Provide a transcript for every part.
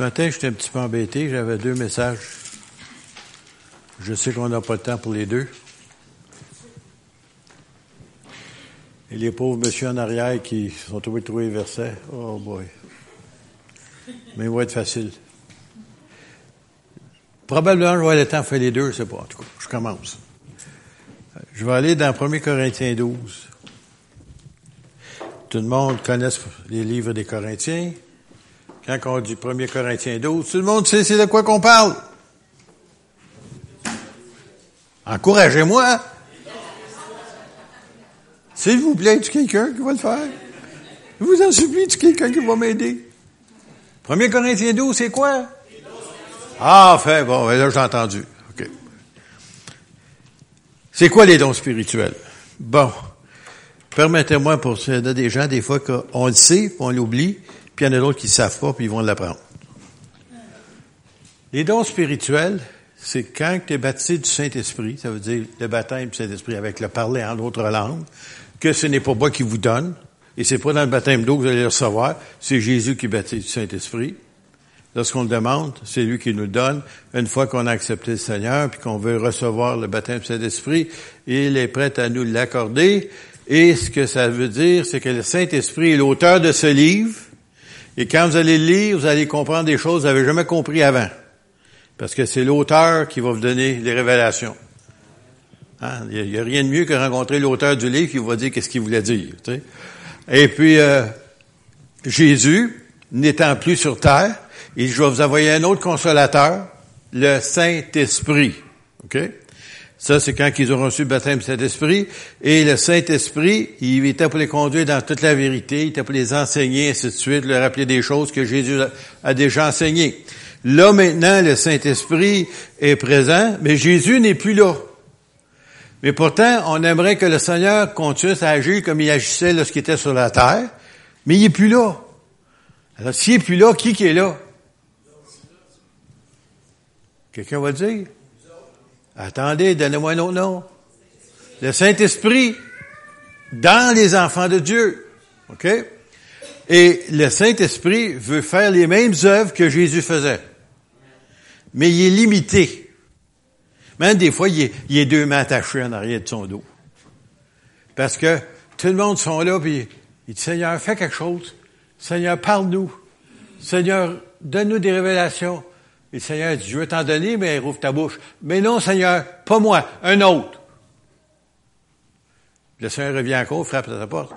Ce matin, j'étais un petit peu embêté. J'avais deux messages. Je sais qu'on n'a pas le temps pour les deux. Et les pauvres monsieur en arrière qui sont trouvés trouver les versets. Oh boy. Mais il va être facile. Probablement, je vais avoir le temps de faire les deux, je sais pas. En tout cas, je commence. Je vais aller dans 1 Corinthiens 12. Tout le monde connaît les livres des Corinthiens. Quand on dit 1 Corinthiens 12, tout le monde sait c'est de quoi qu'on parle. Encouragez-moi. S'il vous plaît, tu quelqu'un qui va le faire? Je vous en supplie, tu quelqu'un qui va m'aider? 1 Corinthiens 12, c'est quoi? Ah, fait, bon, ben là, j'ai entendu. OK. C'est quoi les dons spirituels? Bon. Permettez-moi pour a des gens, des fois, qu'on le sait, on l'oublie, puis il y en a d'autres qui ne savent pas, puis ils vont l'apprendre. Les dons spirituels, c'est quand tu es baptisé du Saint-Esprit, ça veut dire le baptême du Saint-Esprit avec le parler en d'autres langues, que ce n'est pas moi qui vous donne, et c'est pas dans le baptême d'eau que vous allez le recevoir, c'est Jésus qui baptise du Saint-Esprit. Lorsqu'on le demande, c'est lui qui nous donne. Une fois qu'on a accepté le Seigneur, puis qu'on veut recevoir le baptême du Saint-Esprit, il est prêt à nous l'accorder. Et ce que ça veut dire, c'est que le Saint-Esprit est l'auteur de ce livre. Et quand vous allez le lire, vous allez comprendre des choses que vous n'avez jamais compris avant. Parce que c'est l'auteur qui va vous donner les révélations. Hein? Il n'y a, rien de mieux que rencontrer l'auteur du livre qui va dire qu'est-ce qu'il voulait dire. Et puis, euh, Jésus, n'étant plus sur terre, il je vais vous envoyer un autre consolateur, le Saint-Esprit. OK? Ça, c'est quand ils ont reçu le baptême du Saint-Esprit. Et le Saint-Esprit, il était pour les conduire dans toute la vérité, il était pour les enseigner, ainsi de suite, leur rappeler des choses que Jésus a déjà enseignées. Là, maintenant, le Saint-Esprit est présent, mais Jésus n'est plus là. Mais pourtant, on aimerait que le Seigneur continue à agir comme il agissait lorsqu'il était sur la terre, mais il est plus là. Alors, s'il est plus là, qui qui est là? Quelqu'un va dire? Attendez, donnez-moi un autre nom. Le Saint-Esprit dans les enfants de Dieu. OK? Et le Saint-Esprit veut faire les mêmes œuvres que Jésus faisait. Mais il est limité. Même des fois, il est, deux mains attachées en arrière de son dos. Parce que tout le monde sont là, puis il dit, Seigneur, fais quelque chose. Seigneur, parle-nous. Seigneur, donne-nous des révélations. Et le Seigneur dit, je veux t'en donner, mais rouvre ta bouche. Mais non, Seigneur, pas moi, un autre. Le Seigneur revient encore, frappe à ta porte.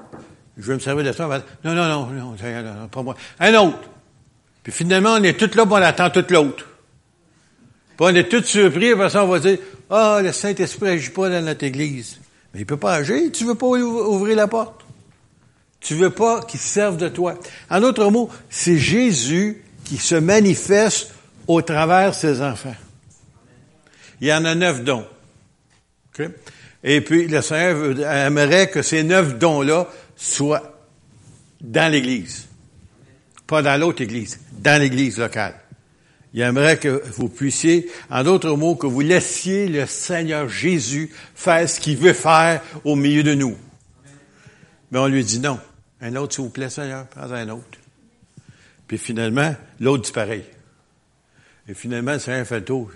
Je veux me servir de ça. Non, non, non, non, Seigneur, non, pas moi. Un autre. Puis finalement, on est tous là, pour on attend tout l'autre. Puis on est tous surpris, après ça, on va dire, ah, le Saint-Esprit n'agit pas dans notre Église. Mais il peut pas agir, tu veux pas ouvrir la porte. Tu veux pas qu'il serve de toi. En d'autres mots, c'est Jésus qui se manifeste au travers de ses enfants. Il y en a neuf dons. Et puis, le Seigneur aimerait que ces neuf dons-là soient dans l'Église. Pas dans l'autre Église, dans l'Église locale. Il aimerait que vous puissiez, en d'autres mots, que vous laissiez le Seigneur Jésus faire ce qu'il veut faire au milieu de nous. Mais on lui dit non. Un autre, s'il vous plaît, Seigneur, prends un autre. Puis finalement, l'autre dit pareil. Et finalement, le Seigneur fait le tour.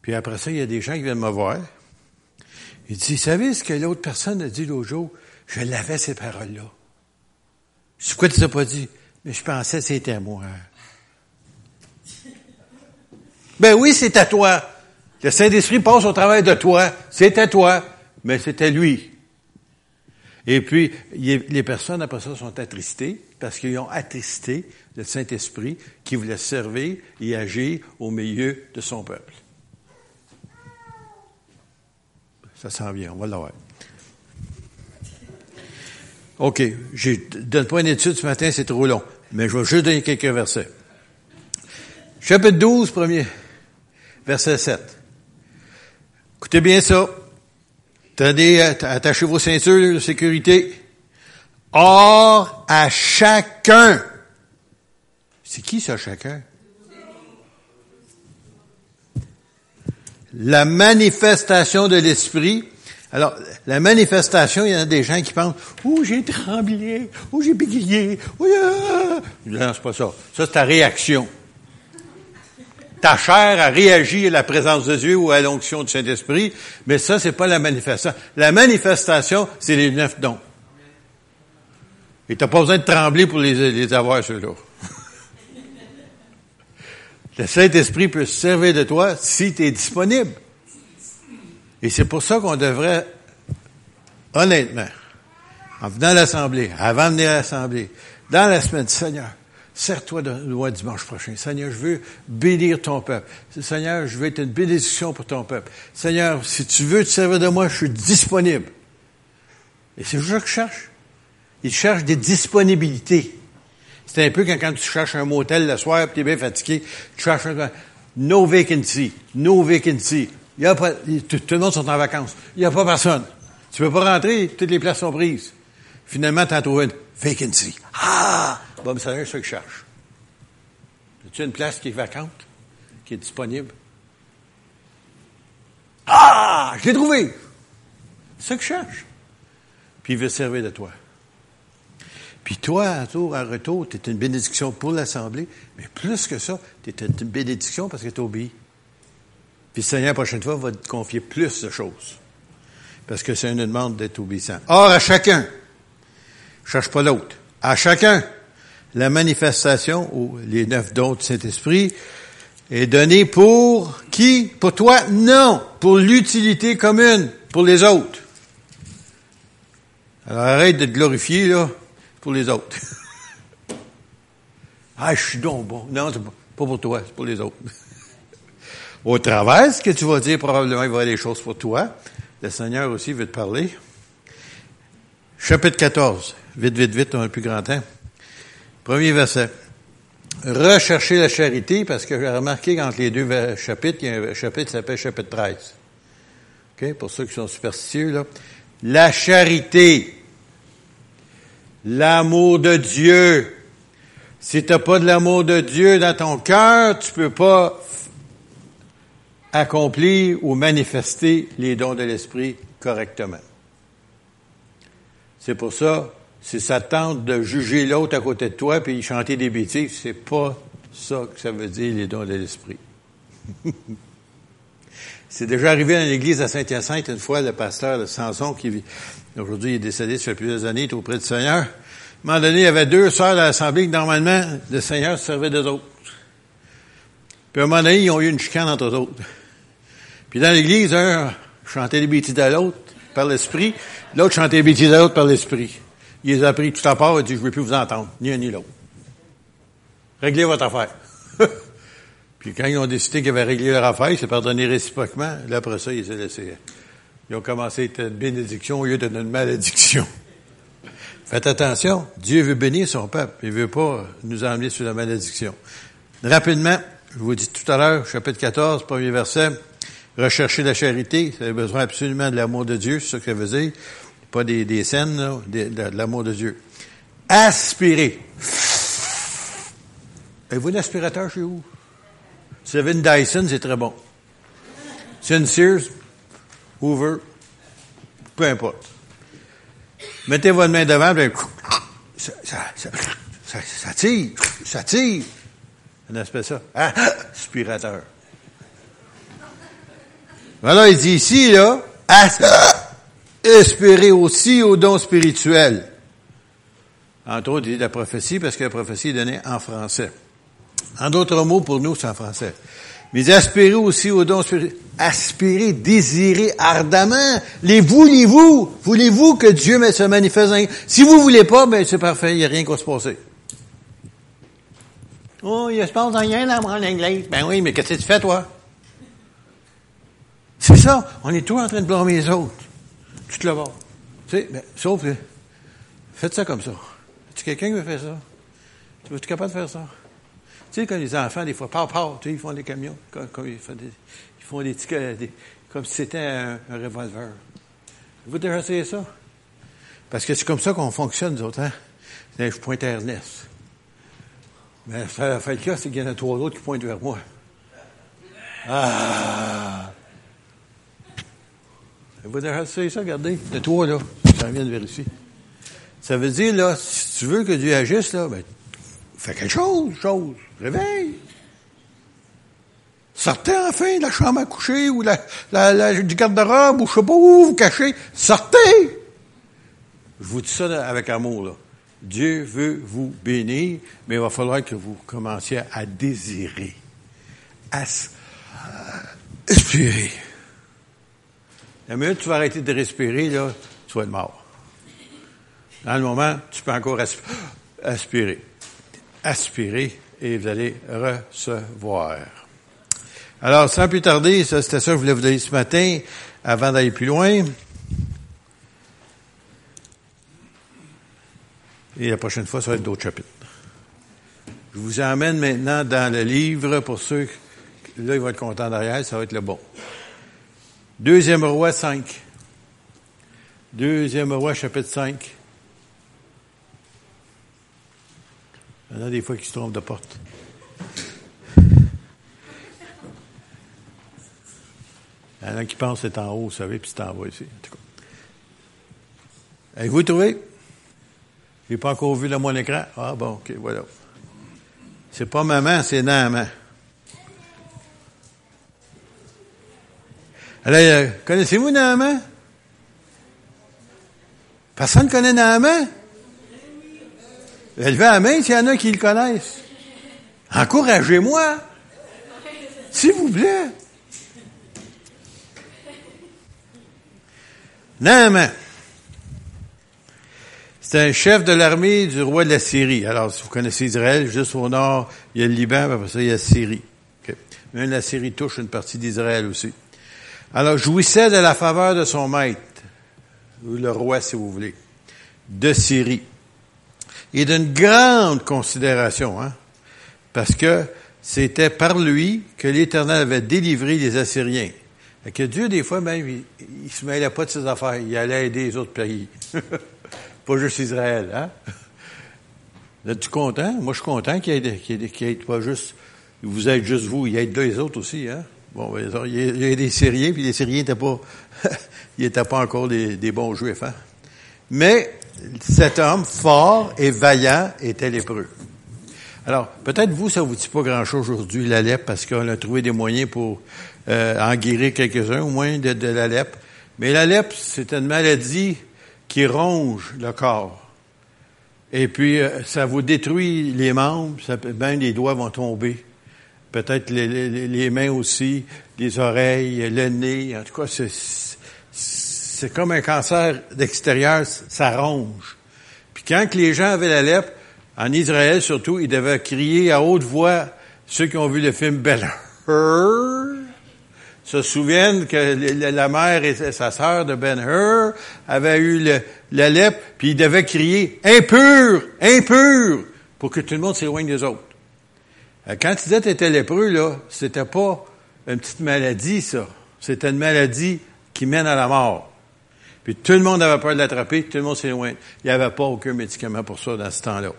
Puis après ça, il y a des gens qui viennent me voir. Il dit, vous savez ce que l'autre personne a dit l'autre jour? Je l'avais, ces paroles-là. C'est quoi tu t'as pas dit? Mais je pensais que c'était moi. Ben oui, c'est à toi. Le Saint-Esprit passe au travail de toi. C'est à toi. Mais c'était lui. Et puis, les personnes après ça sont attristées parce qu'ils ont attristé le Saint-Esprit qui voulait servir et agir au milieu de son peuple. Ça s'en vient, on va l'avoir. OK, je ne donne pas une étude ce matin, c'est trop long, mais je vais juste donner quelques versets. Chapitre 12, premier. Verset 7. Écoutez bien ça. Tenez, attachez vos ceintures de sécurité. Or, à chacun. C'est qui ça, chacun? La manifestation de l'esprit. Alors, la manifestation, il y a des gens qui pensent, oh, j'ai tremblé, oh, j'ai bégayé, oh, Non, c'est pas ça. Ça, c'est ta réaction. ta chair a réagi à la présence de Dieu ou à l'onction du Saint-Esprit, mais ça, c'est pas la manifestation. La manifestation, c'est les neuf dons. Et t'as pas besoin de trembler pour les, les avoir, ceux-là. Le Saint-Esprit peut se servir de toi si tu es disponible. Et c'est pour ça qu'on devrait, honnêtement, en venant à l'Assemblée, avant de venir à l'Assemblée, dans la semaine, Seigneur, Sers-toi de loi dimanche prochain. Seigneur, je veux bénir ton peuple. Seigneur, je veux être une bénédiction pour ton peuple. Seigneur, si tu veux te servir de moi, je suis disponible. Et c'est ça que je cherche. Il cherche des disponibilités. C'est un peu quand, quand tu cherches un motel le soir, tu es bien fatigué, tu cherches un... No vacancy, no vacancy. Il y a pas, tout, le monde sont en vacances. Il n'y a pas personne. Tu peux pas rentrer, toutes les places sont prises. Finalement, tu as trouvé une vacancy. Ah! Bon, mais c'est ça que je cherche. As-tu une place qui est vacante, qui est disponible? Ah! Je l'ai trouvé! C'est ça que je cherche. Puis il veut servir de toi. Puis toi, à tour, à retour, tu es une bénédiction pour l'Assemblée, mais plus que ça, tu es une bénédiction parce que tu obéis. Puis le Seigneur, la prochaine fois, va te confier plus de choses. Parce que c'est une demande d'être obéissant. Or, à chacun, cherche pas l'autre, à chacun, la manifestation, ou les neuf dons du Saint-Esprit, est donnée pour qui? Pour toi? Non! Pour l'utilité commune, pour les autres. Alors arrête de te glorifier, là, pour les autres. ah, je suis donc bon. Non, c'est pas pour toi, c'est pour les autres. Au travers, ce que tu vas dire, probablement, il va y avoir des choses pour toi. Le Seigneur aussi veut te parler. Chapitre 14. Vite, vite, vite, on a le plus grand temps. Premier verset. Rechercher la charité, parce que j'ai remarqué qu'entre les deux chapitres, il y a un chapitre qui s'appelle chapitre 13. OK? Pour ceux qui sont superstitieux, là. La charité. L'amour de Dieu. Si tu n'as pas de l'amour de Dieu dans ton cœur, tu peux pas accomplir ou manifester les dons de l'Esprit correctement. C'est pour ça, si ça tente de juger l'autre à côté de toi puis chanter des bêtises, c'est pas ça que ça veut dire les dons de l'esprit. c'est déjà arrivé dans l'église à Saint-Hyacinthe une fois, le pasteur de Samson qui aujourd'hui est décédé, ça fait plusieurs années, est auprès du Seigneur. À un moment donné, il y avait deux sœurs à l'Assemblée que normalement, le Seigneur servait des autres. Puis à un moment donné, ils ont eu une chicane entre eux autres. Puis dans l'église, un chantait des bêtises à l'autre par l'esprit, l'autre chantait des bêtises à l'autre par l'esprit. Il les a pris tout à part et dit, je ne veux plus vous entendre, ni un ni l'autre. Réglez votre affaire. Puis quand ils ont décidé qu'ils avaient réglé leur affaire, c'est pardonné réciproquement. Là, après ça, ils ont laissé. Ils ont commencé à être une bénédiction au lieu d'être une malédiction. Faites attention, Dieu veut bénir son peuple. Il veut pas nous emmener sur la malédiction. Rapidement, je vous dis tout à l'heure, chapitre 14, premier verset, rechercher la charité, vous avez besoin absolument de l'amour de Dieu, c'est ce que ça veut dire pas des, des scènes, de, l'amour de Dieu. Aspirer. Avez-vous un aspirateur chez vous? Si Dyson, c'est très bon. C'est Sears, Hoover, peu importe. Mettez votre main devant, puis ça, ça, ça, ça, tire, ça tire. On appelle ça. Ah, aspirateur. Voilà, il dit ici, là, espérer aussi aux dons spirituels. Entre autres, il dit la prophétie, parce que la prophétie est donnée en français. En d'autres mots, pour nous, c'est en français. Mais aspirer aussi aux dons spirituels. Aspirer, désirer ardemment. Les voulez-vous? Voulez-vous que Dieu se manifeste? Si vous voulez pas, ben c'est parfait, il n'y a rien va se passer. Oh, il se passe rien dans mon église. Ben oui, mais qu'est-ce que tu fais, toi? C'est ça. On est tous en train de blâmer les autres tu te le vas. Tu sais, mais, sauf que, faites ça comme ça. Tu quelqu'un qui veut faire ça? Tu es capable de faire ça? Tu sais, quand les enfants, des fois, par, tu sais, ils font des camions, comme, ils, font des, ils font des petits, comme si c'était un, revolver. Vous déjà essayé ça? Parce que c'est comme ça qu'on fonctionne, nous autres, hein? Je pointe à Ernest. Mais ça fait le cas, c'est qu'il y en a trois autres qui pointent vers moi. Ah! Vous déjà ça, regardez? De toi, là. Ça vient de vérifier. Ça veut dire, là, si tu veux que Dieu agisse, là, ben, fais quelque chose, chose. Réveille. Sortez enfin de la chambre à coucher ou du garde-robe ou je sais pas où vous cachez. Sortez! Je vous dis ça avec amour, là. Dieu veut vous bénir, mais il va falloir que vous commenciez à désirer, à respirer. La minute tu vas arrêter de respirer, là, tu vas être mort. Dans le moment, tu peux encore aspirer. Aspirer et vous allez recevoir. Alors, sans plus tarder, ça, c'était ça que je voulais vous dire ce matin, avant d'aller plus loin. Et la prochaine fois, ça va être d'autres chapitres. Je vous emmène maintenant dans le livre pour ceux, là, ils vont être contents derrière, ça va être le bon. Deuxième roi 5. Deuxième roi, chapitre 5. Il y en a des fois qui se trompent de porte. Il y en a qui pensent que c'est en haut, vous savez, puis c'est en bas ici. Avez-vous trouvé? J'ai pas encore vu le mon écran. Ah bon, ok, voilà. C'est pas maman, c'est Naaman. Alors, euh, connaissez-vous Naaman? Personne ne connaît Naaman? Levez la main s'il y en a qui le connaissent. Encouragez-moi. S'il vous plaît. Naaman. C'est un chef de l'armée du roi de la Syrie. Alors, si vous connaissez Israël, juste au nord, il y a le Liban, après ça, il y a la Syrie. La Syrie touche une partie d'Israël aussi. Alors, jouissait de la faveur de son maître, ou le roi, si vous voulez, de Syrie. Et d'une grande considération, hein, parce que c'était par lui que l'Éternel avait délivré les Assyriens. Et que Dieu, des fois, même, il, il se mêlait pas de ses affaires. Il allait aider les autres pays. pas juste Israël, hein? Êtes-tu content? Moi, je suis content qu'il y ait, pas juste, vous êtes juste vous, il y ait deux autres aussi, hein? Bon, ben, il y a des Syriens, puis les Syriens n'étaient pas, ils n'étaient pas encore des, des, bons Juifs, hein? Mais, cet homme fort et vaillant était lépreux. Alors, peut-être vous, ça vous dit pas grand-chose aujourd'hui, la parce qu'on a trouvé des moyens pour euh, en guérir quelques-uns, au moins, de, de la. Mais la c'est une maladie qui ronge le corps. Et puis, euh, ça vous détruit les membres, ça, ben les doigts vont tomber. Peut-être les, les, les, mains aussi, les oreilles, le nez. En tout cas, c'est comme un cancer d'extérieur, ça ronge. Puis quand les gens avaient la lèpre, en Israël surtout, ils devaient crier à haute voix, ceux qui ont vu le film Ben Hur, se souviennent que la mère et sa sœur de Ben Hur avaient eu la lèpre, puis ils devaient crier impur, impur, pour que tout le monde s'éloigne des autres. Euh, quand tu disais que tu étais lépreux, là, c'était pas une petite maladie, ça. C'était une maladie qui mène à la mort. Puis tout le monde avait peur de l'attraper, tout le monde s'éloigne. Il n'y avait pas aucun médicament pour ça dans ce temps-là.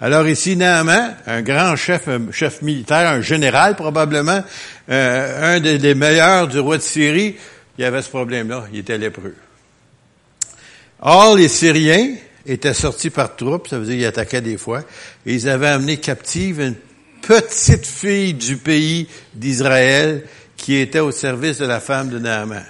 Alors ici, Naaman, un grand chef, un chef militaire, un général probablement, euh, un des, des, meilleurs du roi de Syrie, il avait ce problème-là, il était lépreux. Or, les Syriens étaient sortis par troupes, ça veut dire qu'ils attaquaient des fois, et ils avaient amené captive une petite fille du pays d'Israël qui était au service de la femme de Naaman.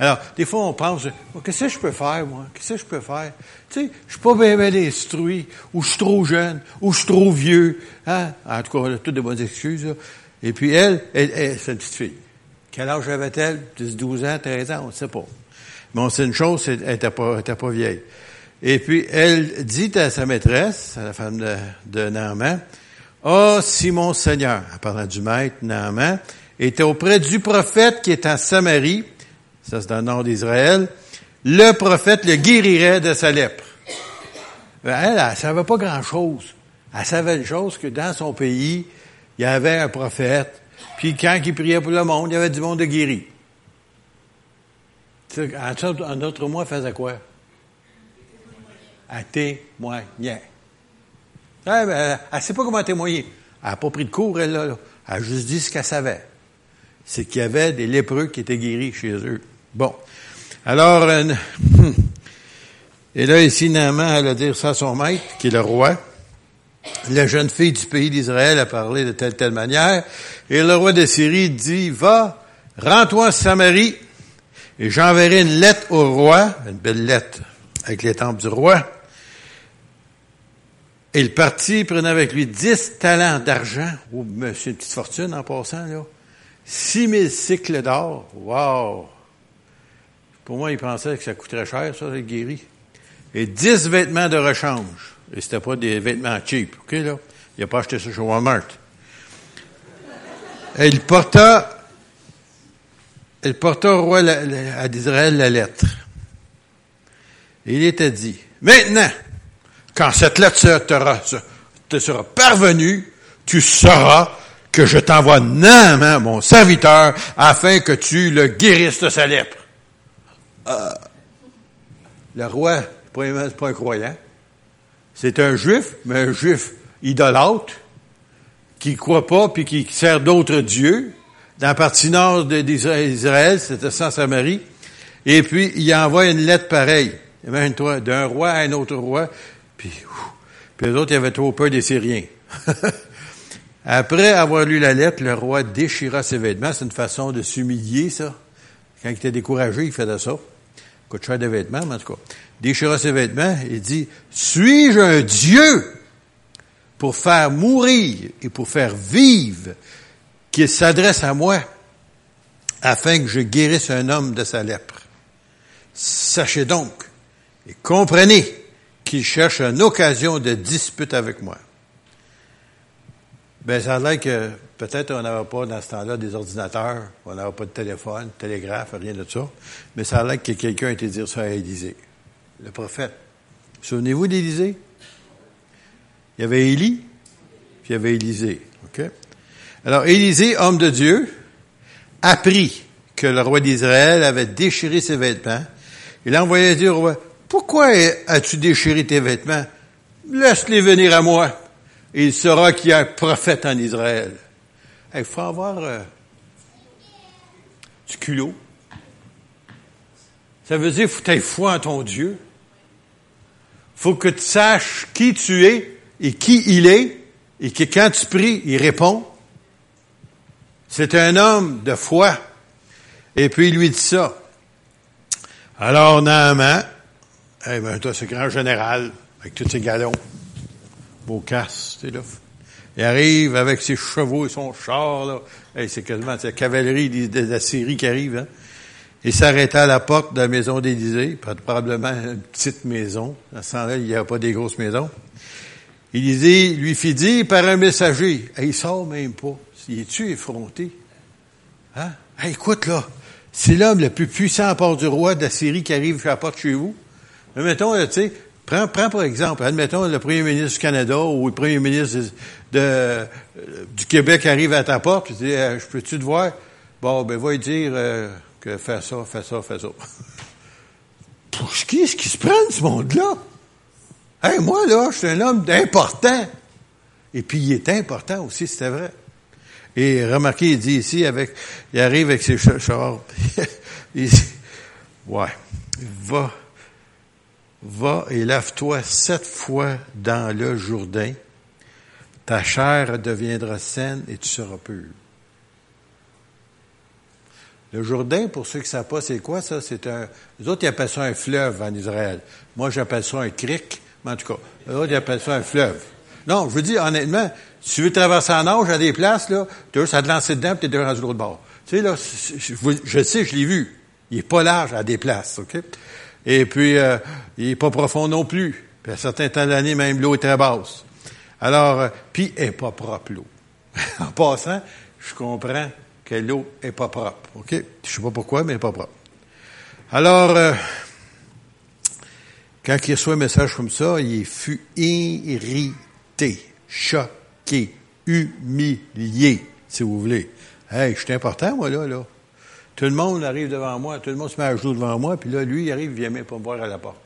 Alors, des fois, on pense, oh, qu'est-ce que je peux faire, moi? Qu'est-ce que je peux faire? Tu sais, je suis pas bien, bien instruit, ou je suis trop jeune, ou je suis trop vieux. Hein? En tout cas, on a toutes de bonnes excuses. Là. Et puis, elle, elle, elle c'est une petite fille. Quel âge avait-elle? 10, 12 ans, 13 ans? On ne sait pas. Mais on sait une chose, elle n'était pas, pas vieille. Et puis, elle dit à sa maîtresse, à la femme de, de Naaman, « Ah, oh, si mon Seigneur, en parlant du maître, Naaman, était auprès du prophète qui est en Samarie, ça c'est dans le nord d'Israël, le prophète le guérirait de sa lèpre. Ben, elle, elle, savait pas grand-chose. Elle savait une chose que dans son pays, il y avait un prophète, puis quand il priait pour le monde, il y avait du monde de guéri. En d'autres mois, elle faisait quoi? Elle témoignait. Elle, elle, elle sait pas comment témoigner. Elle n'a pas pris de cours, elle, là. Elle a juste dit ce qu'elle savait. C'est qu'il y avait des lépreux qui étaient guéris chez eux. Bon. Alors, euh, et là, ici, Naaman, elle a dire ça à son maître, qui est le roi. la jeune fille du pays d'Israël a parlé de telle telle manière, et le roi de Syrie dit, va, rends-toi en Samarie, et j'enverrai une lettre au roi, une belle lettre, avec les temples du roi. Et il partit, prenant avec lui dix talents d'argent, ou oh, monsieur, une petite fortune en passant, là. Six mille cycles d'or. Wow! Pour moi, il pensait que ça coûterait cher, ça, le guéri. Et dix vêtements de rechange. Et c'était pas des vêtements cheap, OK, là? Il n'a pas acheté ça chez Walmart. Et il porta, il porta au roi à d'Israël la lettre. Et il était dit, maintenant, quand cette lettre te sera parvenue, tu sauras que je t'envoie Naaman, mon serviteur, afin que tu le guérisses de sa lèpre. Euh, le roi, c'est pas un croyant. C'est un juif, mais un juif idolâtre, qui croit pas puis qui sert d'autres dieux. Dans la partie nord d'Israël, c'était sans Samarie. Et puis, il envoie une lettre pareille. Imagine-toi, d'un roi à un autre roi. Puis, puis les autres, ils avaient trop peur des Syriens. Après avoir lu la lettre, le roi déchira ses vêtements. C'est une façon de s'humilier, ça. Quand il était découragé, il faisait ça. Coûte cher des vêtements, en tout cas. Déchira ses vêtements et dit, suis-je un Dieu pour faire mourir et pour faire vivre qu'il s'adresse à moi afin que je guérisse un homme de sa lèpre? Sachez donc et comprenez qu'il cherche une occasion de dispute avec moi. Ben, ça a que peut-être on n'avait pas dans ce temps-là des ordinateurs, on n'avait pas de téléphone, télégraphe, rien de ça, mais ça a l'air que quelqu'un a été dire ça à Élisée, le prophète. Souvenez-vous d'Élisée? Il y avait Élie, puis il y avait Élisée. OK? Alors, Élisée, homme de Dieu, apprit que le roi d'Israël avait déchiré ses vêtements. Il a envoyé dire au roi, pourquoi as-tu déchiré tes vêtements? Laisse-les venir à moi il saura qu'il y a un prophète en Israël. Il faut avoir euh, du culot. Ça veut dire faut être foi en ton Dieu. faut que tu saches qui tu es et qui il est, et que quand tu pries, il répond. C'est un homme de foi. Et puis il lui dit ça. Alors Naaman, eh ben toi, ce grand général, avec tous ses galons, beau casse, tu sais, là. Il arrive avec ses chevaux et son char, là. c'est quasiment la cavalerie de, la Syrie qui arrive, hein. Il s'arrêta à la porte de la maison d'Élysée, probablement une petite maison. À ce temps-là, il n'y a pas des grosses maisons. Élisée lui fit dire par un messager, il sort même pas. Il est-tu effronté? Hein? écoute, là, c'est l'homme le plus puissant à part du roi de la Syrie qui arrive à la porte chez vous. Mais mettons, tu sais, Prends, prends par exemple, admettons le premier ministre du Canada ou le premier ministre de, euh, du Québec arrive à ta porte, tu dis, euh, je peux-tu te voir? Bon, ben, va lui dire euh, que fais ça, fais ça, fais ça. Pour qui est-ce qui se prend ce monde-là? Hey, moi, là, je suis un homme important. Et puis, il est important aussi, c'était vrai. Et remarquez, il dit ici, avec, il arrive avec ses chars. il va Va et lave-toi sept fois dans le Jourdain. Ta chair deviendra saine et tu seras pur. Le Jourdain, pour ceux qui ne savent pas, c'est quoi ça? C'est un. Les autres, ils appellent ça un fleuve en Israël. Moi, j'appelle ça un cric, mais en tout cas, les autres, ils appellent ça un fleuve. Non, je veux dire, honnêtement, si tu veux traverser en nage à des places, là, tu as te lancer dedans, puis tu es rendu de l'autre bord. Tu sais, là, je, je sais, je l'ai vu. Il est pas large à des places, OK? Et puis, euh, il n'est pas profond non plus. Puis à certains temps de l'année, même l'eau est très basse. Alors, euh, puis elle n'est pas propre, l'eau. en passant, je comprends que l'eau est pas propre. OK? Je sais pas pourquoi, mais elle n'est pas propre. Alors, euh, quand il reçoit un message comme ça, il fut irrité, choqué, humilié, si vous voulez. Hey, je suis important, moi, là, là. Tout le monde arrive devant moi, tout le monde se met à genoux devant moi, puis là, lui, il arrive, il vient même pas me voir à la porte.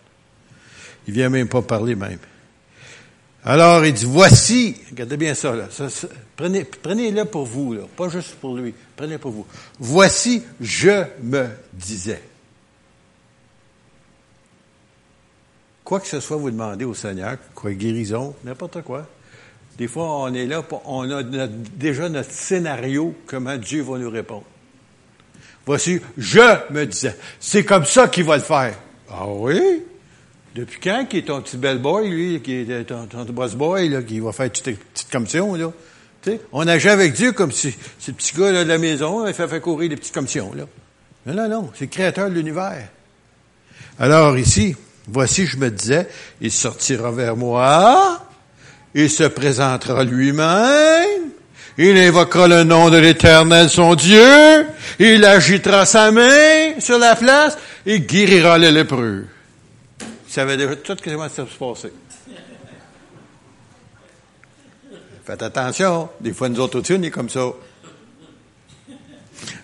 Il vient même pas parler même. Alors, il dit, voici, regardez bien ça, prenez-le pour vous, pas juste pour lui. Prenez pour vous. Voici, je me disais. Quoi que ce soit, vous demandez au Seigneur, quoi, guérison, n'importe quoi. Des fois, on est là, on a déjà notre scénario, comment Dieu va nous répondre. Voici, je me disais, c'est comme ça qu'il va le faire. Ah oui? Depuis quand qui est ton petit bel boy, lui, qui est ton, ton boss boy, là, qui va faire toute petite commission, là? sais, on agit avec Dieu comme si le petit gars là, de la maison, il fait, fait courir des petites commissions, là. Non, non, non, c'est le créateur de l'univers. Alors ici, voici, je me disais, il sortira vers moi, il se présentera lui-même, il invoquera le nom de l'Éternel, son Dieu, il agitera sa main sur la place et guérira les lépreux. Il savait déjà tout ce qui se passer. Faites attention, des fois nous autres aussi, on est comme ça.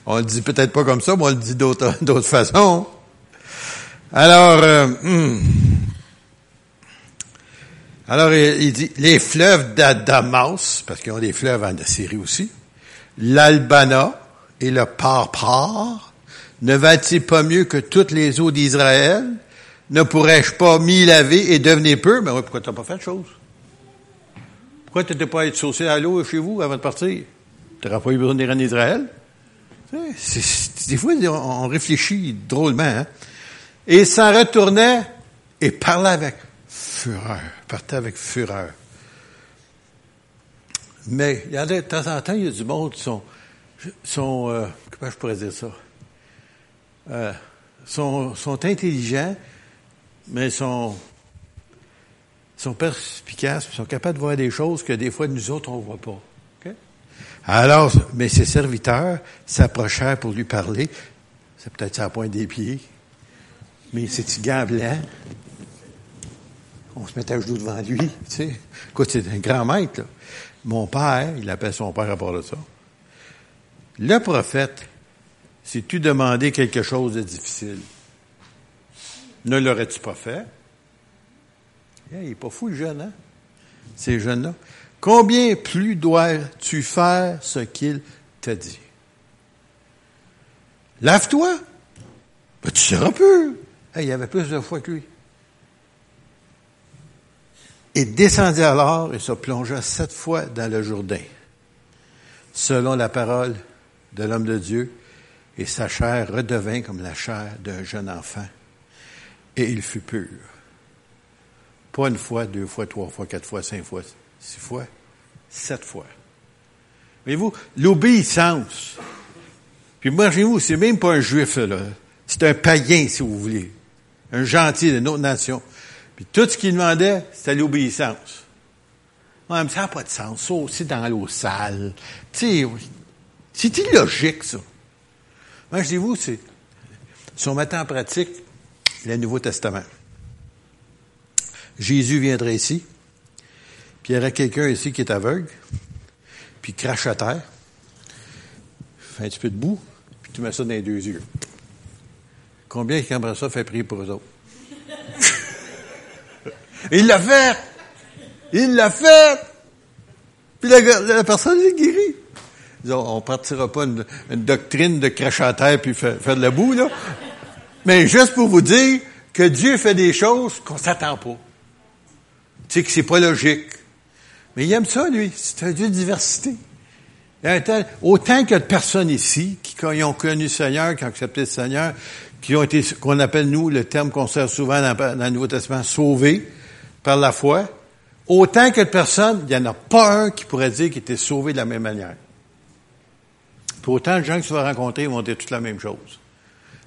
On le dit peut-être pas comme ça, mais on le dit d'autres, d'autres façons. Alors, euh, hmm. Alors il, dit les fleuves d'Adamas, parce qu'ils ont des fleuves en Assyrie aussi, l'Albana et le Parpar, ne va-t-il pas mieux que toutes les eaux d'Israël? Ne pourrais-je pas m'y laver et devenir peu? Mais oui, pourquoi t'as pas fait de chose? Pourquoi tu n'étais pas être saucé à l'eau chez vous avant de partir? Tu n'auras pas eu besoin d'aller en Israël? des fois, on réfléchit drôlement. Hein? Et il s'en retournait et parlait avec fureur. Partait avec fureur. Mais il y a de temps en temps, il y a du monde qui sont, sont euh, comment je pourrais dire ça? Euh, sont, intelligents, mais sont sont perspicaces, sont capables de voir des choses que des fois nous autres on voit pas. Alors, mais ses serviteurs s'approchèrent pour lui parler. C'est peut-être sa pointe des pieds, mais c'est petit gants. On se mettait à genoux devant lui. Écoute, c'est un grand maître. Mon père, il appelle son père à part de ça. Le prophète, si tu demandais quelque chose de difficile, ne l'aurais-tu pas fait? il n'est pas fou, le jeune, hein? Ces jeunes-là. Combien plus dois-tu faire ce qu'il t'a dit? Lave-toi. Ben, tu seras peu. il y avait plus de foi que lui. Et descendit alors et se plongea sept fois dans le Jourdain, selon la parole de l'homme de Dieu, et sa chair redevint comme la chair d'un jeune enfant, et il fut pur. Pas une fois, deux fois, trois fois, quatre fois, cinq fois, six fois, sept fois. Voyez-vous, l'obéissance. Puis imaginez-vous, c'est même pas un juif, là. C'est un païen, si vous voulez. Un gentil d'une autre nation. Puis tout ce qu'il demandait, c'était l'obéissance. Ouais, mais ça n'a pas de sens. Ça aussi dans l'eau sale. Tu sais, c'est illogique, ça. Moi, je dis vous, c'est, si on met en pratique le Nouveau Testament, Jésus viendrait ici, puis il y aurait quelqu'un ici qui est aveugle, puis crache à terre, fait un petit peu de boue, puis tu mets ça dans les deux yeux. Combien qui aimerait ça fait prier pour eux autres? Il l'a fait! Il l'a fait! Puis la, personne est guérie. On ne partira pas une, doctrine de cracher à terre puis faire, faire de la boue, là. Mais juste pour vous dire que Dieu fait des choses qu'on s'attend pas. Tu sais que c'est pas logique. Mais il aime ça, lui. C'est un Dieu de diversité. Autant qu'il y a de personnes ici qui, ont connu le Seigneur, qui ont accepté le Seigneur, qui ont été, qu'on appelle nous, le terme qu'on sert souvent dans, le Nouveau Testament, sauvés par la foi, autant que de personnes, il n'y en a pas un qui pourrait dire qu'il était sauvé de la même manière. Autant de gens que tu vas rencontrer vont dire toute la même chose.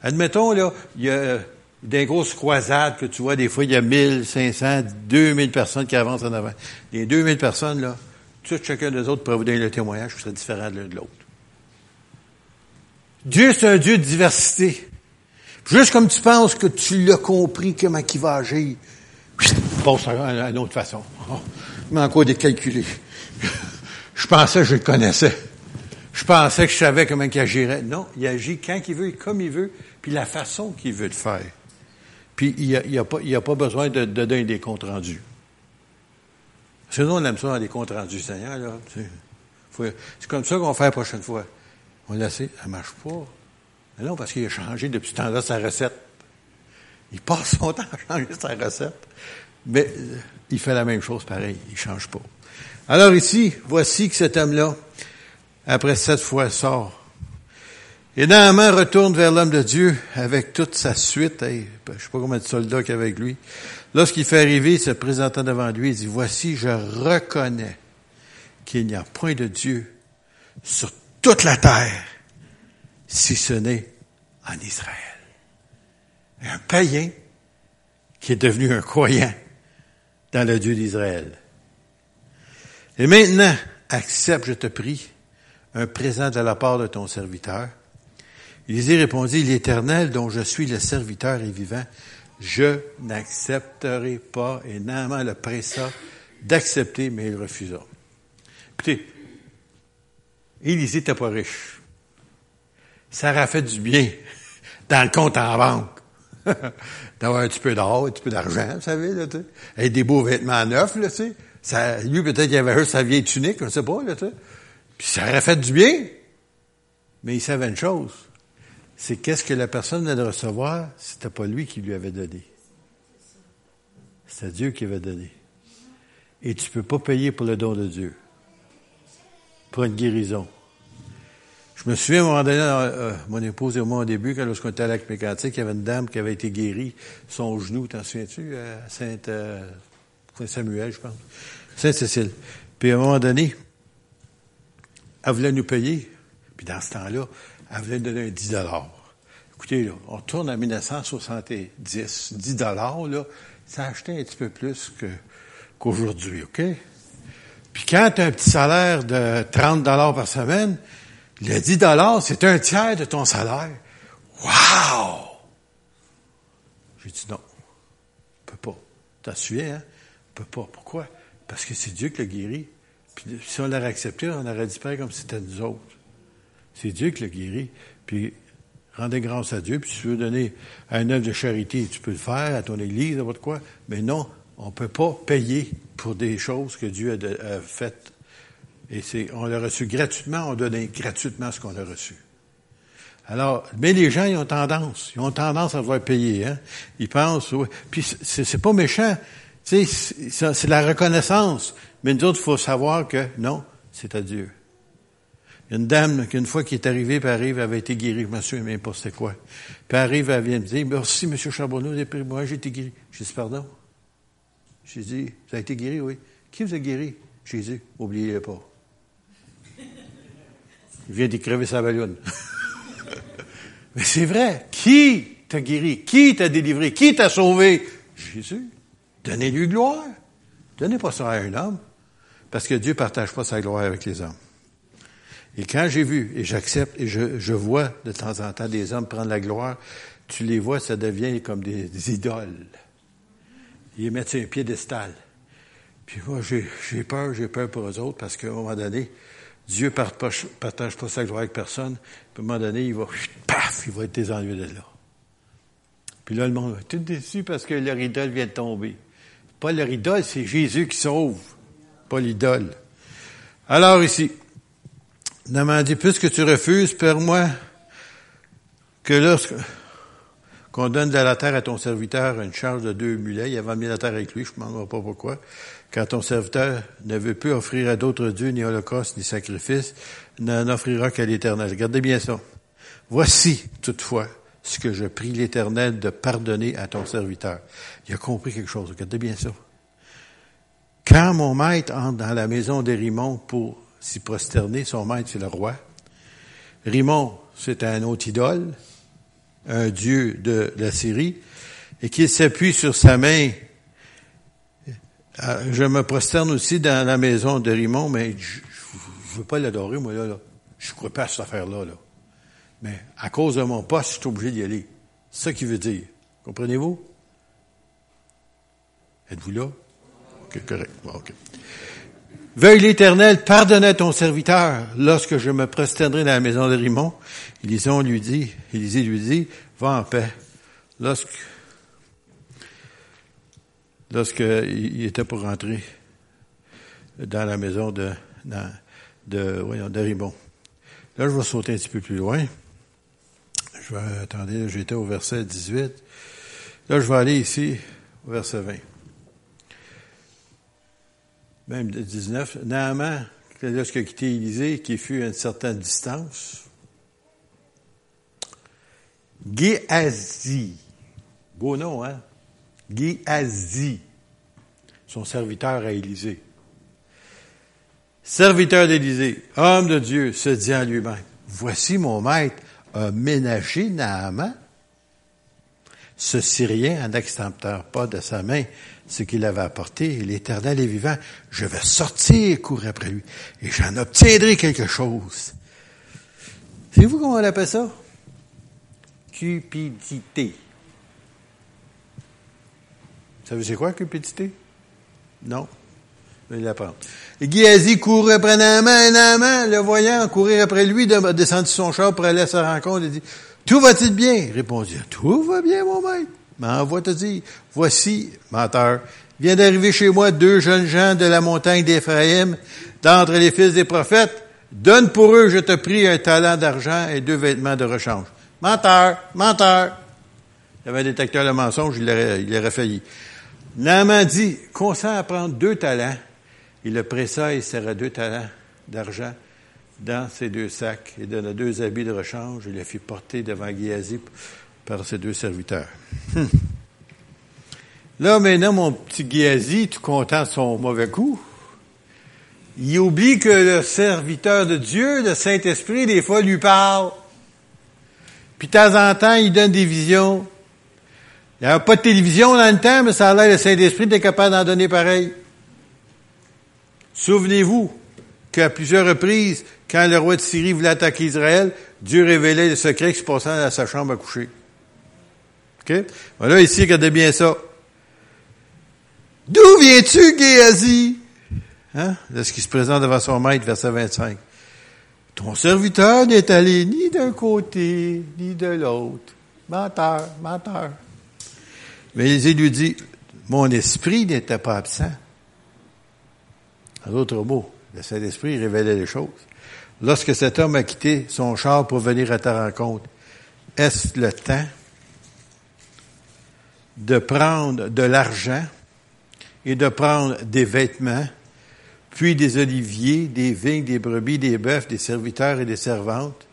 Admettons, là, il y a des grosses croisades que tu vois, des fois, il y a 1500, 2000 personnes qui avancent en avant. Les 2000 personnes, là, tout chacun des autres pourrait vous donner le témoignage qui serait différent de l'un de l'autre. Dieu, c'est un Dieu de diversité. Juste comme tu penses que tu l'as compris, comment il va agir, passe à une autre façon. Oh, il m'a encore décalculé. Je pensais que je le connaissais. Je pensais que je savais comment il agirait. Non, il agit quand il veut, comme il veut, puis la façon qu'il veut le faire. Puis il n'y a, a, pas besoin de, donner des comptes rendus. Sinon, on aime ça dans les comptes rendus, Seigneur. Là, c'est comme ça qu'on fait la prochaine fois. On l'a ça ne marche pas. Mais non, parce qu'il a changé depuis ce temps-là sa recette. Il passe son temps à changer sa recette. Mais euh, il fait la même chose pareil, il ne change pas. Alors ici, voici que cet homme-là, après sept fois, sort. Et Naaman retourne vers l'homme de Dieu avec toute sa suite. Je sais pas combien de soldats qu'il y avec lui. Lorsqu'il fait arriver, se présentant devant lui, il dit, voici, je reconnais qu'il n'y a point de Dieu sur toute la terre, si ce n'est en Israël. Un païen qui est devenu un croyant dans le Dieu d'Israël. Et maintenant, accepte, je te prie, un présent de la part de ton serviteur. Élisée répondit, l'Éternel dont je suis le serviteur est vivant, je n'accepterai pas. Et Naaman le pressa d'accepter, mais il refusa. Écoutez, Élisée n'était pas riche. Ça fait du bien dans le compte en banque. D'avoir un petit peu d'or, un petit peu d'argent, vous savez, là, tu sais. Avec des beaux vêtements neufs, là, tu. Ça, lui, peut-être qu'il avait sa vieille tunique, je ne sais pas, là, tu. Puis ça aurait fait du bien. Mais il savait une chose. C'est qu'est-ce que la personne venait de recevoir, c'était pas lui qui lui avait donné. C'était Dieu qui avait donné. Et tu peux pas payer pour le don de Dieu. Pour une guérison. Je me souviens à un moment donné, euh, mon épouse et moi au début, quand lorsqu'on était à Lac Mécantique, il y avait une dame qui avait été guérie, son genou, t'en souviens-tu, à Sainte, euh, Saint-Samuel, je pense. Sainte-Cécile. Puis à un moment donné, elle voulait nous payer. Puis dans ce temps-là, elle voulait nous donner un 10 dollars. Écoutez, là, on tourne en 1970. 10 dollars, là, ça achetait un petit peu plus qu'aujourd'hui, OK? Puis quand tu as un petit salaire de 30 dollars par semaine, le 10 dollars, c'est un tiers de ton salaire. Wow! J'ai dit non. On peut pas. T'as suivi, hein? On peut pas. Pourquoi? Parce que c'est Dieu qui l'a guéri. Puis si on l'aurait accepté, on aurait disparu comme si c'était nous autres. C'est Dieu qui l'a guéri. Puis rendez grâce à Dieu. Puis si tu veux donner un œuvre de charité, tu peux le faire à ton église, n'importe quoi. Mais non, on ne peut pas payer pour des choses que Dieu a faites et c'est, on l'a reçu gratuitement, on donne gratuitement ce qu'on a reçu. Alors, mais les gens, ils ont tendance, ils ont tendance à vouloir payer, hein. Ils pensent, oui. Puis c'est, pas méchant. Tu sais, c'est la reconnaissance. Mais nous autres, il faut savoir que non, c'est à Dieu. Une dame, qu'une fois qui est arrivée, puis arrive, elle avait été guérie, je même pas c'était quoi. Puis arrive, elle vient me dire, merci, M. Charbonneau, moi, j'ai été guéri. J'ai dit, pardon? J'ai dit, vous avez été guéri, oui. Qui vous a guéri? Jésus, oubliez-le pas. Il vient d'y crever sa ballonne. Mais c'est vrai. Qui t'a guéri? Qui t'a délivré? Qui t'a sauvé? Jésus. Donnez-lui gloire. Donnez pas ça à un homme. Parce que Dieu partage pas sa gloire avec les hommes. Et quand j'ai vu, et j'accepte, et je, vois de temps en temps des hommes prendre la gloire, tu les vois, ça devient comme des, idoles. Ils mettent sur un piédestal. Puis moi, j'ai peur, j'ai peur pour eux autres, parce qu'à un moment donné, Dieu ne partage pas sa gloire avec personne. Puis à un moment donné, il va, paf, il va être désenlevé de là. Puis là, le monde va tout déçu parce que leur idole vient de tomber. Pas leur idole, c'est Jésus qui sauve, pas l'idole. Alors ici, m'a dit, puisque tu refuses, perds-moi que lorsque donne de la terre à ton serviteur une charge de deux mulets, il avait mis la terre avec lui, je ne me pas pourquoi, quand ton serviteur ne veut plus offrir à d'autres dieux ni holocauste ni sacrifice, n'en offrira qu'à l'Éternel. Regardez bien ça. Voici, toutefois, ce que je prie l'Éternel de pardonner à ton serviteur. Il a compris quelque chose. Regardez bien ça. Quand mon maître entre dans la maison de Rimon pour s'y prosterner, son maître c'est le roi. Rimon, c'est un autre idole, un dieu de la Syrie, et qu'il s'appuie sur sa main je me prosterne aussi dans la maison de Rimon, mais je ne veux pas l'adorer, moi, là. Je ne crois pas à cette affaire-là. Là. Mais à cause de mon poste, je suis obligé d'y aller. C'est ça qu'il veut dire. Comprenez-vous? Êtes-vous là? OK, correct. OK. Veuille l'Éternel pardonner à ton serviteur lorsque je me prosternerai dans la maison de Rimon. Élisée lui dit, Élisée lui dit, va en paix. Lorsque lorsqu'il était pour rentrer dans la maison de, voyons, de Ribon. Là, je vais sauter un petit peu plus loin. Je vais, attendez, j'étais au verset 18. Là, je vais aller ici, au verset 20. même 19, Naaman, lorsqu'il a quitté Élysée, qui fut à une certaine distance, Géasi, beau nom, hein? Géasi, son serviteur à Élysée. Serviteur d'Élysée, homme de Dieu, se dit en lui-même, voici mon maître a ménagé Naaman, ce Syrien en pas de sa main ce qu'il avait apporté, l'Éternel est vivant, je vais sortir courir après lui, et j'en obtiendrai quelque chose. Savez-vous comment on appelle ça? Cupidité. Savez c'est quoi, cupidité? Non. Je vais l'apprendre. Guiazi courait après Naaman, Naaman, le voyant courir après lui, descendu son char pour aller à sa rencontre, et dit, tout va-t-il bien? Répondit, tout va bien, mon maître. M'envoie te dire, voici, menteur, vient d'arriver chez moi deux jeunes gens de la montagne d'Éphraïm, d'entre les fils des prophètes. Donne pour eux, je te prie, un talent d'argent et deux vêtements de rechange. Menteur, menteur. Il avait un détecteur de mensonge, il aurait, il aurait failli. Naaman dit, consent à prendre deux talents. Il le pressa et serra deux talents d'argent dans ses deux sacs et donna deux habits de rechange Il les fit porter devant Géasi par ses deux serviteurs. Là, maintenant, mon petit Géasi, tout content de son mauvais coup, il oublie que le serviteur de Dieu, le Saint-Esprit, des fois, lui parle. Puis de temps en temps, il donne des visions. Il n'y avait pas de télévision dans le temps, mais ça a l'air le Saint-Esprit était capable d'en donner pareil. Souvenez-vous qu'à plusieurs reprises, quand le roi de Syrie voulait attaquer Israël, Dieu révélait le secret qui se passait dans sa chambre à coucher. OK? Voilà, ici, regardez bien ça. D'où viens-tu, Géasi? Hein? Lorsqu'il se présente devant son maître, verset 25. Ton serviteur n'est allé ni d'un côté, ni de l'autre. Menteur, menteur. Mais Élisée lui dit, mon esprit n'était pas absent. En d'autres mots, le Saint-Esprit révélait les choses. Lorsque cet homme a quitté son char pour venir à ta rencontre, est-ce le temps de prendre de l'argent et de prendre des vêtements, puis des oliviers, des vignes, des brebis, des bœufs, des serviteurs et des servantes?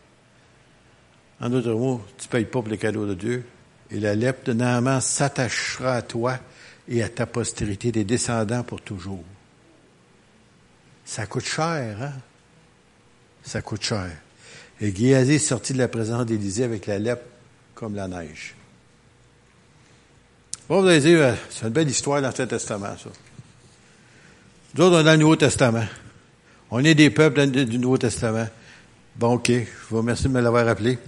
En d'autres mots, tu payes pas pour les cadeaux de Dieu. Et la lèpre de Naaman s'attachera à toi et à ta postérité des descendants pour toujours. Ça coûte cher, hein? Ça coûte cher. Et Géasi sortit de la présence d'Élisée avec la lèpre comme la neige. Bon, vous allez dire, euh, c'est une belle histoire dans l'Ancien Testament, ça. Nous autres, on est dans le Nouveau Testament. On est des peuples du Nouveau Testament. Bon, OK. Je vous remercie de me l'avoir rappelé.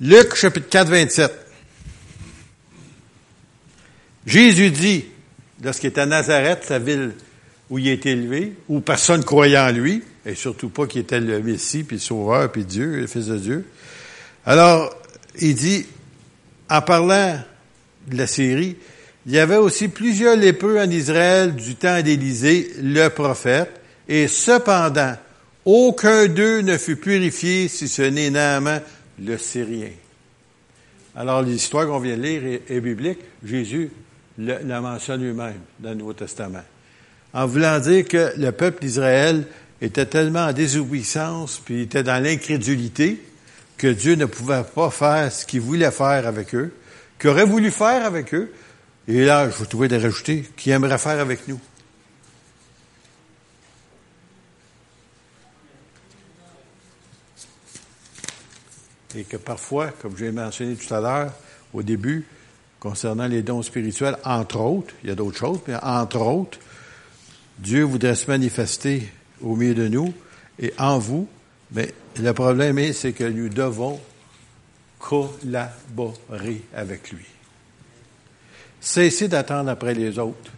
Luc, chapitre 4, 27. Jésus dit, lorsqu'il était à Nazareth, sa ville où il a été élevé, où personne croyait en lui, et surtout pas qu'il était le Messie, puis le Sauveur, puis Dieu, le Fils de Dieu. Alors, il dit, en parlant de la Syrie, il y avait aussi plusieurs lépreux en Israël du temps d'Élisée, le prophète, et cependant, aucun d'eux ne fut purifié si ce n'est Naaman le Syrien. Alors l'histoire qu'on vient de lire est, biblique. Jésus la mentionne lui-même dans le Nouveau Testament. En voulant dire que le peuple d'Israël était tellement en désobéissance, puis était dans l'incrédulité, que Dieu ne pouvait pas faire ce qu'il voulait faire avec eux, qu'il aurait voulu faire avec eux, et là, je vous trouver de rajouter, qui aimerait faire avec nous. Et que parfois, comme j'ai mentionné tout à l'heure, au début, concernant les dons spirituels, entre autres, il y a d'autres choses, mais entre autres, Dieu voudrait se manifester au milieu de nous et en vous, mais le problème est, c'est que nous devons collaborer avec lui. Cessez d'attendre après les autres.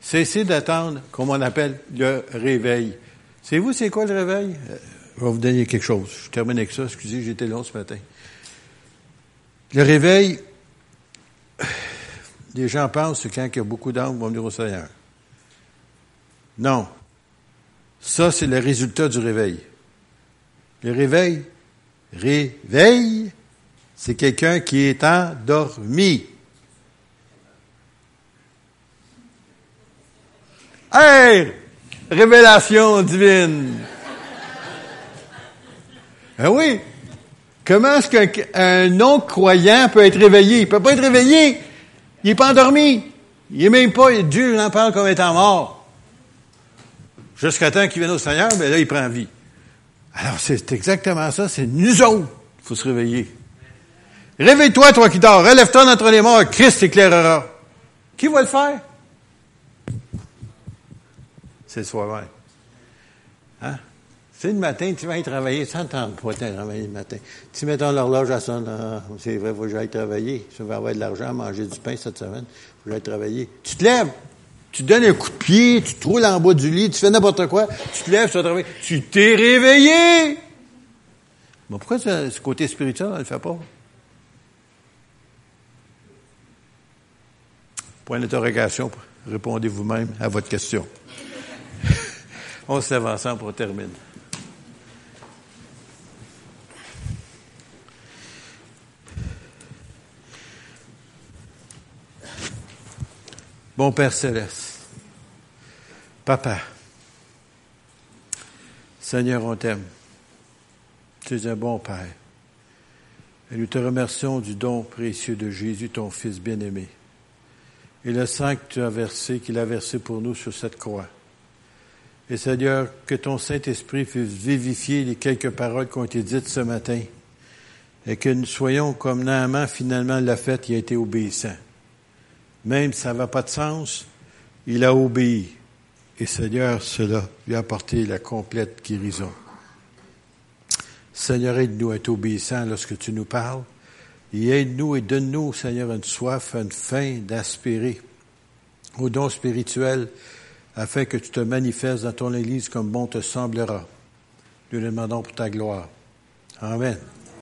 Cessez d'attendre, comme on appelle, le réveil. Savez-vous c'est quoi le réveil? Euh, je vais vous donner quelque chose. Je termine avec ça. Excusez, j'étais long ce matin. Le réveil, les gens pensent que quand il y a beaucoup d'âmes vont venir au Seigneur. Non. Ça, c'est le résultat du réveil. Le réveil, réveil, c'est quelqu'un qui est endormi. Hey! Révélation divine. Ah oui. Comment est-ce qu'un non-croyant peut être réveillé? Il peut pas être réveillé. Il est pas endormi. Il est même pas, Dieu en parle comme étant mort. Jusqu'à temps qu'il vienne au Seigneur, mais ben là, il prend vie. Alors, c'est exactement ça. C'est nous autres. Il faut se réveiller. Réveille-toi, toi qui dors. Relève-toi d'entre les morts. Christ t'éclairera. Qui va le faire? C'est soi-même. Hein? C'est le matin, tu vas aller travailler, sans t'entendre pas travailler le matin. Tu mets ton horloge à son, ah, c'est vrai, faut que j'aille travailler. Je vais avoir de l'argent, manger du pain cette semaine. Faut que j'aille travailler. Tu te lèves. Tu donnes un coup de pied, tu te roules en bas du lit, tu fais n'importe quoi, tu te lèves, tu vas travailler. Tu t'es réveillé! Mais pourquoi ce, côté spirituel, on ne le fait pas? Point d'interrogation, répondez vous-même à votre question. on se lève ensemble pour terminer. Bon Père céleste, Papa, Seigneur, on t'aime. Tu es un bon Père. Et nous te remercions du don précieux de Jésus, ton Fils bien-aimé, et le sang que tu as versé, qu'il a versé pour nous sur cette croix. Et Seigneur, que ton Saint-Esprit puisse vivifier les quelques paroles qui ont été dites ce matin, et que nous soyons comme Naaman finalement l'a fait, qui a été obéissant. Même si ça n'avait pas de sens, il a obéi. Et Seigneur, cela lui a apporté la complète guérison. Seigneur, aide-nous à être obéissants lorsque tu nous parles. Et aide-nous et donne-nous, Seigneur, une soif, une faim d'aspirer au don spirituel afin que tu te manifestes dans ton Église comme bon te semblera. Nous le demandons pour ta gloire. Amen.